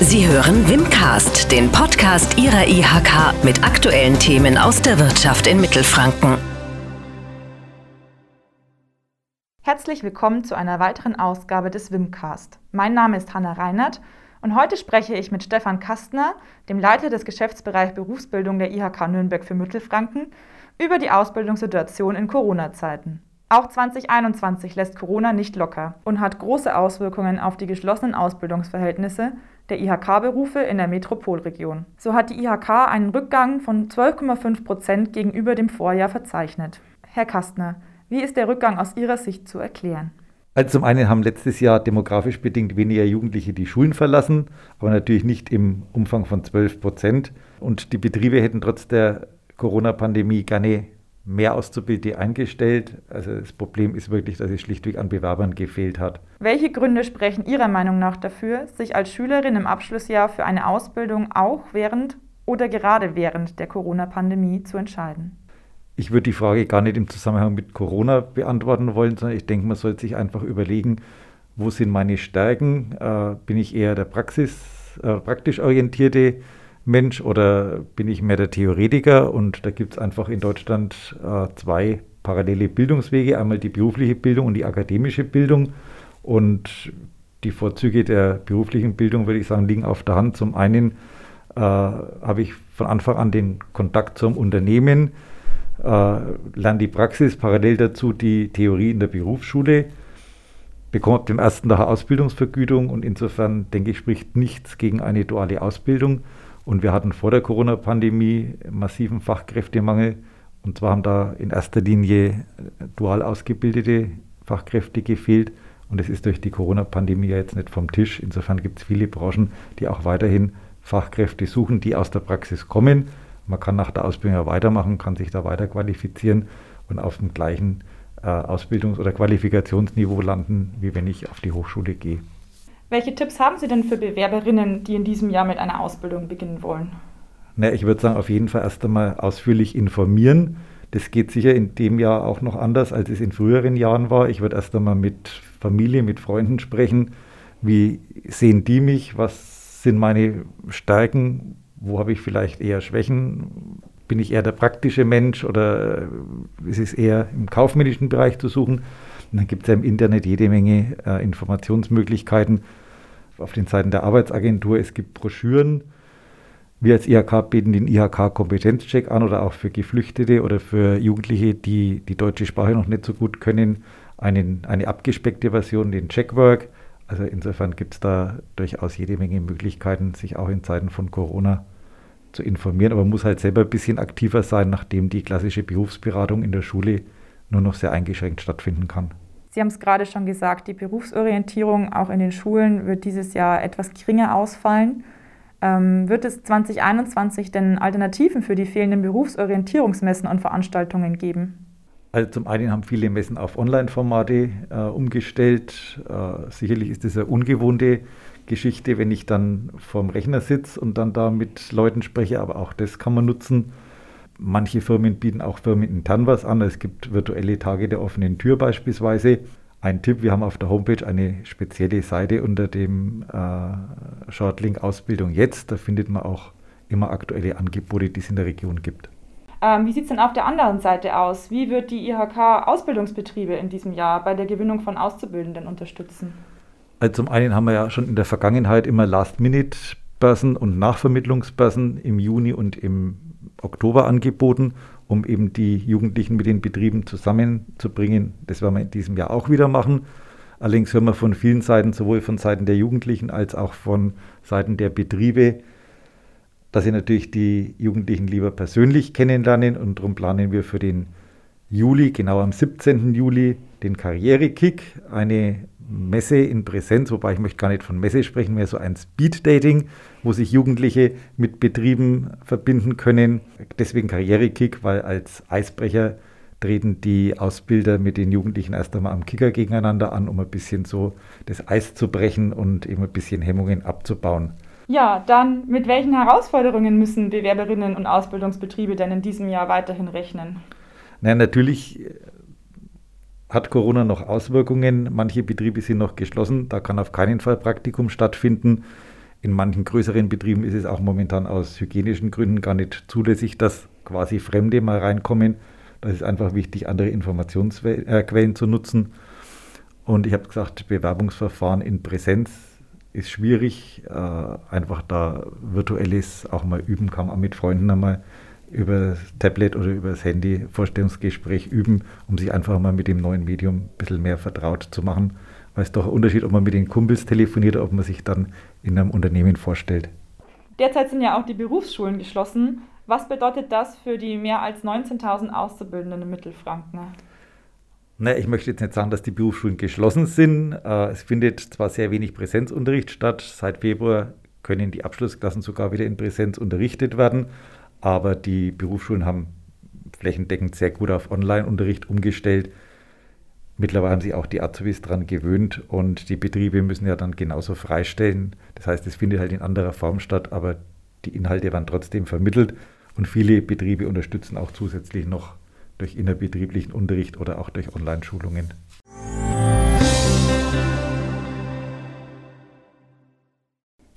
Sie hören Wimcast, den Podcast Ihrer IHK mit aktuellen Themen aus der Wirtschaft in Mittelfranken. Herzlich willkommen zu einer weiteren Ausgabe des Wimcast. Mein Name ist Hanna Reinert und heute spreche ich mit Stefan Kastner, dem Leiter des Geschäftsbereichs Berufsbildung der IHK Nürnberg für Mittelfranken, über die Ausbildungssituation in Corona-Zeiten. Auch 2021 lässt Corona nicht locker und hat große Auswirkungen auf die geschlossenen Ausbildungsverhältnisse der IHK-Berufe in der Metropolregion. So hat die IHK einen Rückgang von 12,5 Prozent gegenüber dem Vorjahr verzeichnet. Herr Kastner, wie ist der Rückgang aus Ihrer Sicht zu erklären? Also zum einen haben letztes Jahr demografisch bedingt weniger Jugendliche die Schulen verlassen, aber natürlich nicht im Umfang von 12 Prozent. Und die Betriebe hätten trotz der Corona-Pandemie gerne mehr Auszubildende eingestellt. Also das Problem ist wirklich, dass es schlichtweg an Bewerbern gefehlt hat. Welche Gründe sprechen Ihrer Meinung nach dafür, sich als Schülerin im Abschlussjahr für eine Ausbildung auch während oder gerade während der Corona-Pandemie zu entscheiden? Ich würde die Frage gar nicht im Zusammenhang mit Corona beantworten wollen, sondern ich denke, man sollte sich einfach überlegen, wo sind meine Stärken? Äh, bin ich eher der Praxis, äh, praktisch orientierte Mensch oder bin ich mehr der Theoretiker? Und da gibt es einfach in Deutschland äh, zwei parallele Bildungswege, einmal die berufliche Bildung und die akademische Bildung. Und die Vorzüge der beruflichen Bildung, würde ich sagen, liegen auf der Hand. Zum einen äh, habe ich von Anfang an den Kontakt zum Unternehmen, äh, lerne die Praxis, parallel dazu die Theorie in der Berufsschule, bekomme ab dem ersten Tag Ausbildungsvergütung und insofern denke ich, spricht nichts gegen eine duale Ausbildung. Und wir hatten vor der Corona-Pandemie massiven Fachkräftemangel. Und zwar haben da in erster Linie äh, dual ausgebildete Fachkräfte gefehlt. Und es ist durch die Corona-Pandemie ja jetzt nicht vom Tisch. Insofern gibt es viele Branchen, die auch weiterhin Fachkräfte suchen, die aus der Praxis kommen. Man kann nach der Ausbildung ja weitermachen, kann sich da weiter qualifizieren und auf dem gleichen äh, Ausbildungs- oder Qualifikationsniveau landen, wie wenn ich auf die Hochschule gehe. Welche Tipps haben Sie denn für Bewerberinnen, die in diesem Jahr mit einer Ausbildung beginnen wollen? Na, ich würde sagen, auf jeden Fall erst einmal ausführlich informieren. Das geht sicher in dem Jahr auch noch anders, als es in früheren Jahren war. Ich würde erst einmal mit Familie, mit Freunden sprechen. Wie sehen die mich? Was sind meine Stärken? Wo habe ich vielleicht eher Schwächen? Bin ich eher der praktische Mensch oder ist es eher im kaufmännischen Bereich zu suchen? Und dann gibt es ja im Internet jede Menge äh, Informationsmöglichkeiten auf den Seiten der Arbeitsagentur. Es gibt Broschüren. Wir als IHK bieten den IHK-Kompetenzcheck an oder auch für Geflüchtete oder für Jugendliche, die die deutsche Sprache noch nicht so gut können, einen, eine abgespeckte Version, den Checkwork. Also insofern gibt es da durchaus jede Menge Möglichkeiten, sich auch in Zeiten von Corona zu informieren. Aber man muss halt selber ein bisschen aktiver sein, nachdem die klassische Berufsberatung in der Schule nur noch sehr eingeschränkt stattfinden kann. Sie haben es gerade schon gesagt, die Berufsorientierung auch in den Schulen wird dieses Jahr etwas geringer ausfallen. Ähm, wird es 2021 denn Alternativen für die fehlenden Berufsorientierungsmessen und Veranstaltungen geben? Also zum einen haben viele Messen auf Online-Formate äh, umgestellt. Äh, sicherlich ist das eine ungewohnte Geschichte, wenn ich dann vorm Rechner sitze und dann da mit Leuten spreche, aber auch das kann man nutzen. Manche Firmen bieten auch Firmen intern was an. Es gibt virtuelle Tage der offenen Tür beispielsweise. Ein Tipp, wir haben auf der Homepage eine spezielle Seite unter dem äh, Shortlink Ausbildung jetzt. Da findet man auch immer aktuelle Angebote, die es in der Region gibt. Ähm, wie sieht es denn auf der anderen Seite aus? Wie wird die IHK Ausbildungsbetriebe in diesem Jahr bei der Gewinnung von Auszubildenden unterstützen? Also zum einen haben wir ja schon in der Vergangenheit immer Last-Minute-Börsen und Nachvermittlungsbörsen im Juni und im Oktober angeboten, um eben die Jugendlichen mit den Betrieben zusammenzubringen. Das werden wir in diesem Jahr auch wieder machen. Allerdings hören wir von vielen Seiten, sowohl von Seiten der Jugendlichen als auch von Seiten der Betriebe, dass sie natürlich die Jugendlichen lieber persönlich kennenlernen und darum planen wir für den Juli, genau am 17. Juli, den Karrierekick, eine Messe in Präsenz, wobei ich möchte gar nicht von Messe sprechen, mehr so ein Speed-Dating, wo sich Jugendliche mit Betrieben verbinden können. Deswegen Karrierekick, weil als Eisbrecher treten die Ausbilder mit den Jugendlichen erst einmal am Kicker gegeneinander an, um ein bisschen so das Eis zu brechen und eben ein bisschen Hemmungen abzubauen. Ja, dann mit welchen Herausforderungen müssen Bewerberinnen und Ausbildungsbetriebe denn in diesem Jahr weiterhin rechnen? Na, natürlich hat Corona noch Auswirkungen. Manche Betriebe sind noch geschlossen. Da kann auf keinen Fall Praktikum stattfinden. in manchen größeren Betrieben ist es auch momentan aus hygienischen Gründen gar nicht zulässig, dass quasi Fremde mal reinkommen. Da ist einfach wichtig, andere Informationsquellen äh, zu nutzen. Und ich habe gesagt, Bewerbungsverfahren in Präsenz ist schwierig. Äh, einfach da virtuelles auch mal üben kann, auch mit Freunden einmal über das Tablet oder über das Handy Vorstellungsgespräch üben, um sich einfach mal mit dem neuen Medium ein bisschen mehr vertraut zu machen. Weil es doch ein Unterschied, ob man mit den Kumpels telefoniert oder ob man sich dann in einem Unternehmen vorstellt. Derzeit sind ja auch die Berufsschulen geschlossen. Was bedeutet das für die mehr als 19.000 Auszubildenden in Mittelfranken? Naja, ich möchte jetzt nicht sagen, dass die Berufsschulen geschlossen sind. Äh, es findet zwar sehr wenig Präsenzunterricht statt. Seit Februar können die Abschlussklassen sogar wieder in Präsenz unterrichtet werden. Aber die Berufsschulen haben flächendeckend sehr gut auf Online-Unterricht umgestellt. Mittlerweile haben sich auch die Azubis daran gewöhnt und die Betriebe müssen ja dann genauso freistellen. Das heißt, es findet halt in anderer Form statt, aber die Inhalte werden trotzdem vermittelt und viele Betriebe unterstützen auch zusätzlich noch durch innerbetrieblichen Unterricht oder auch durch Online-Schulungen.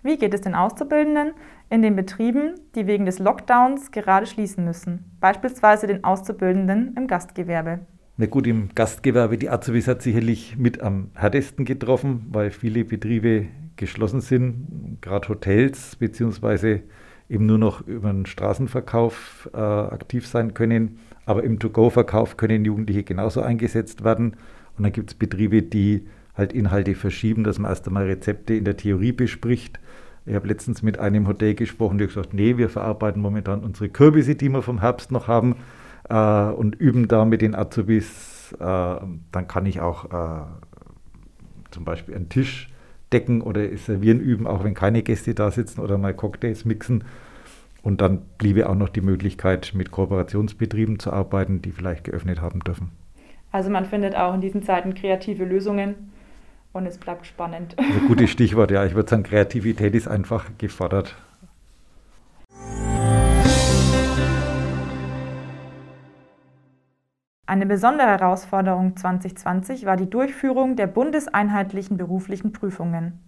Wie geht es den Auszubildenden in den Betrieben, die wegen des Lockdowns gerade schließen müssen, beispielsweise den Auszubildenden im Gastgewerbe? Na gut, im Gastgewerbe, die Azubis hat sicherlich mit am härtesten getroffen, weil viele Betriebe geschlossen sind, gerade Hotels, beziehungsweise eben nur noch über den Straßenverkauf äh, aktiv sein können. Aber im To-Go-Verkauf können Jugendliche genauso eingesetzt werden. Und dann gibt es Betriebe, die halt Inhalte verschieben, dass man erst einmal Rezepte in der Theorie bespricht. Ich habe letztens mit einem Hotel gesprochen, die gesagt, nee, wir verarbeiten momentan unsere Kürbisse, die wir vom Herbst noch haben äh, und üben da mit den Azubis. Äh, dann kann ich auch äh, zum Beispiel einen Tisch decken oder servieren üben, auch wenn keine Gäste da sitzen oder mal Cocktails mixen. Und dann bliebe auch noch die Möglichkeit, mit Kooperationsbetrieben zu arbeiten, die vielleicht geöffnet haben dürfen. Also man findet auch in diesen Zeiten kreative Lösungen und es bleibt spannend. Also gutes Stichwort, ja. Ich würde sagen, Kreativität ist einfach gefordert. Eine besondere Herausforderung 2020 war die Durchführung der bundeseinheitlichen beruflichen Prüfungen.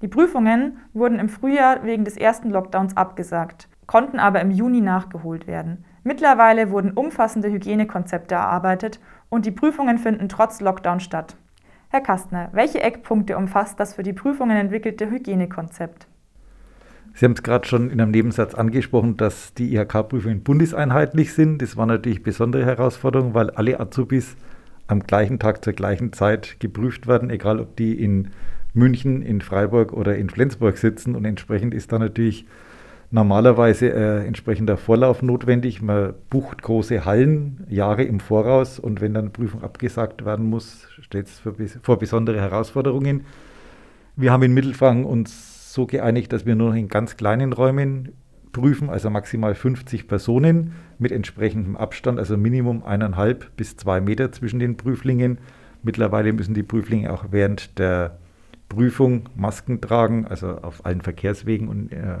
Die Prüfungen wurden im Frühjahr wegen des ersten Lockdowns abgesagt, konnten aber im Juni nachgeholt werden. Mittlerweile wurden umfassende Hygienekonzepte erarbeitet und die Prüfungen finden trotz Lockdown statt. Herr Kastner, welche Eckpunkte umfasst das für die Prüfungen entwickelte Hygienekonzept? Sie haben es gerade schon in einem Nebensatz angesprochen, dass die IHK-Prüfungen bundeseinheitlich sind. Das war natürlich eine besondere Herausforderung, weil alle Azubis am gleichen Tag zur gleichen Zeit geprüft werden, egal ob die in München, in Freiburg oder in Flensburg sitzen. Und entsprechend ist da natürlich normalerweise äh, entsprechender Vorlauf notwendig. Man bucht große Hallen Jahre im Voraus und wenn dann Prüfung abgesagt werden muss, stellt es vor besondere Herausforderungen. Wir haben in Mittelfranken uns so geeinigt, dass wir nur noch in ganz kleinen Räumen prüfen, also maximal 50 Personen mit entsprechendem Abstand, also Minimum eineinhalb bis zwei Meter zwischen den Prüflingen. Mittlerweile müssen die Prüflinge auch während der Prüfung Masken tragen, also auf allen Verkehrswegen und äh,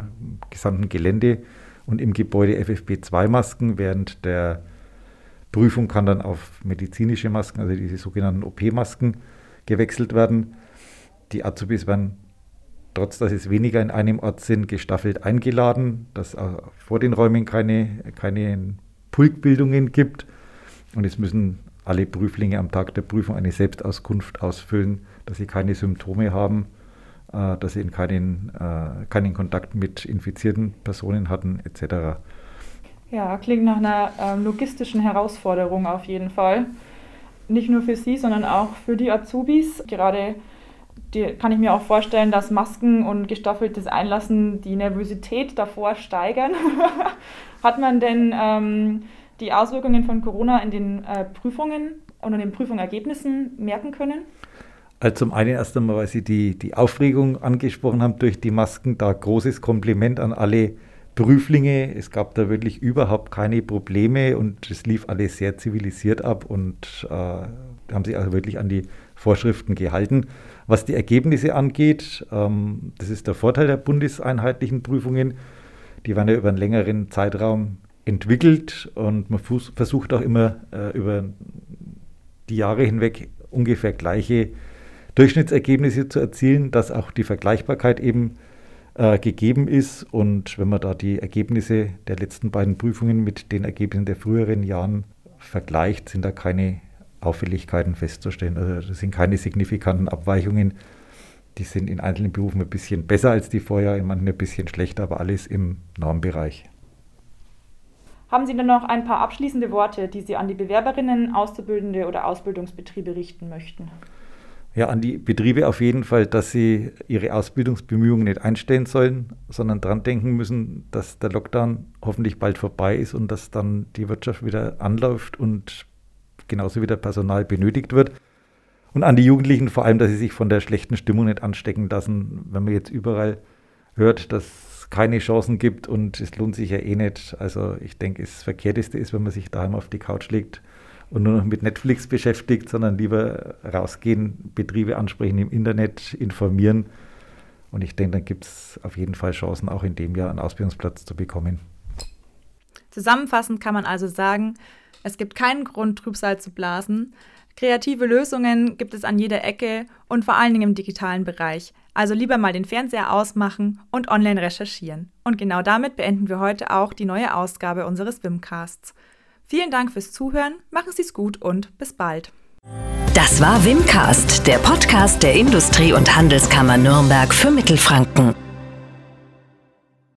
gesamten Gelände und im Gebäude FFP2-Masken. Während der Prüfung kann dann auf medizinische Masken, also diese sogenannten OP-Masken, gewechselt werden. Die Azubis werden trotz dass es weniger in einem Ort sind, gestaffelt eingeladen, dass vor den Räumen keine, keine Pulkbildungen gibt. Und es müssen alle Prüflinge am Tag der Prüfung eine Selbstauskunft ausfüllen, dass sie keine Symptome haben, äh, dass sie keinen, äh, keinen Kontakt mit infizierten Personen hatten, etc. Ja, klingt nach einer ähm, logistischen Herausforderung auf jeden Fall. Nicht nur für Sie, sondern auch für die Azubis. Gerade die, kann ich mir auch vorstellen, dass Masken und gestaffeltes Einlassen die Nervosität davor steigern. Hat man denn ähm, die Auswirkungen von Corona in den äh, Prüfungen und in den Prüfungsergebnissen merken können? Also zum einen erst einmal, weil Sie die, die Aufregung angesprochen haben durch die Masken, da großes Kompliment an alle Prüflinge. Es gab da wirklich überhaupt keine Probleme und es lief alles sehr zivilisiert ab und äh, haben sich also wirklich an die Vorschriften gehalten. Was die Ergebnisse angeht, ähm, das ist der Vorteil der bundeseinheitlichen Prüfungen. Die werden ja über einen längeren Zeitraum entwickelt und man versucht auch immer äh, über die Jahre hinweg ungefähr gleiche Durchschnittsergebnisse zu erzielen, dass auch die Vergleichbarkeit eben äh, gegeben ist. Und wenn man da die Ergebnisse der letzten beiden Prüfungen mit den Ergebnissen der früheren Jahren vergleicht, sind da keine Auffälligkeiten festzustellen. Also das sind keine signifikanten Abweichungen. Die sind in einzelnen Berufen ein bisschen besser als die vorher, in manchen ein bisschen schlechter, aber alles im Normbereich. Haben Sie dann noch ein paar abschließende Worte, die Sie an die Bewerberinnen, Auszubildende oder Ausbildungsbetriebe richten möchten? Ja, an die Betriebe auf jeden Fall, dass sie ihre Ausbildungsbemühungen nicht einstellen sollen, sondern dran denken müssen, dass der Lockdown hoffentlich bald vorbei ist und dass dann die Wirtschaft wieder anläuft und genauso wieder Personal benötigt wird. Und an die Jugendlichen vor allem, dass sie sich von der schlechten Stimmung nicht anstecken lassen, wenn man jetzt überall hört, dass es keine Chancen gibt und es lohnt sich ja eh nicht. Also ich denke, das Verkehrteste ist, wenn man sich daheim auf die Couch legt und nur noch mit Netflix beschäftigt, sondern lieber rausgehen, Betriebe ansprechen im Internet, informieren. Und ich denke, dann gibt es auf jeden Fall Chancen, auch in dem Jahr einen Ausbildungsplatz zu bekommen. Zusammenfassend kann man also sagen, es gibt keinen Grund, Trübsal zu blasen. Kreative Lösungen gibt es an jeder Ecke und vor allen Dingen im digitalen Bereich. Also lieber mal den Fernseher ausmachen und online recherchieren. Und genau damit beenden wir heute auch die neue Ausgabe unseres Wimcasts. Vielen Dank fürs Zuhören, machen Sie es gut und bis bald. Das war Wimcast, der Podcast der Industrie- und Handelskammer Nürnberg für Mittelfranken.